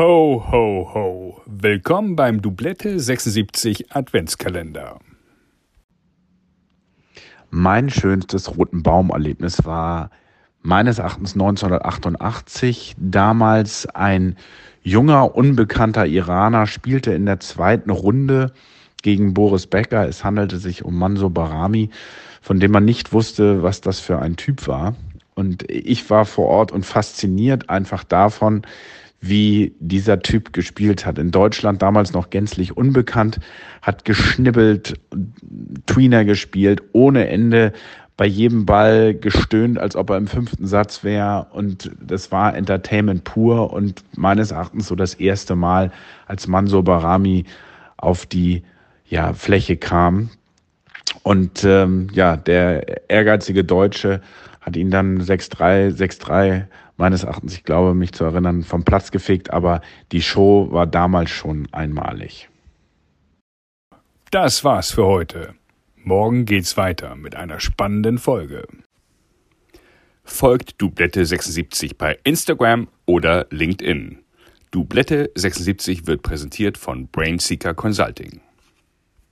Ho, ho, ho. Willkommen beim Doublette 76 Adventskalender. Mein schönstes Roten Baum-Erlebnis war meines Erachtens 1988. Damals ein junger, unbekannter Iraner spielte in der zweiten Runde gegen Boris Becker. Es handelte sich um Manso Barami, von dem man nicht wusste, was das für ein Typ war. Und ich war vor Ort und fasziniert einfach davon, wie dieser Typ gespielt hat. In Deutschland damals noch gänzlich unbekannt, hat geschnibbelt, Tweener gespielt, ohne Ende, bei jedem Ball gestöhnt, als ob er im fünften Satz wäre. Und das war Entertainment pur und meines Erachtens so das erste Mal, als Manso Barami auf die ja, Fläche kam. Und ähm, ja, der ehrgeizige Deutsche hat ihn dann 6-3, 6-3 meines Erachtens, ich glaube, mich zu erinnern, vom Platz gefegt, aber die Show war damals schon einmalig. Das war's für heute. Morgen geht's weiter mit einer spannenden Folge. Folgt Dublette 76 bei Instagram oder LinkedIn. Dublette 76 wird präsentiert von Brainseeker Consulting.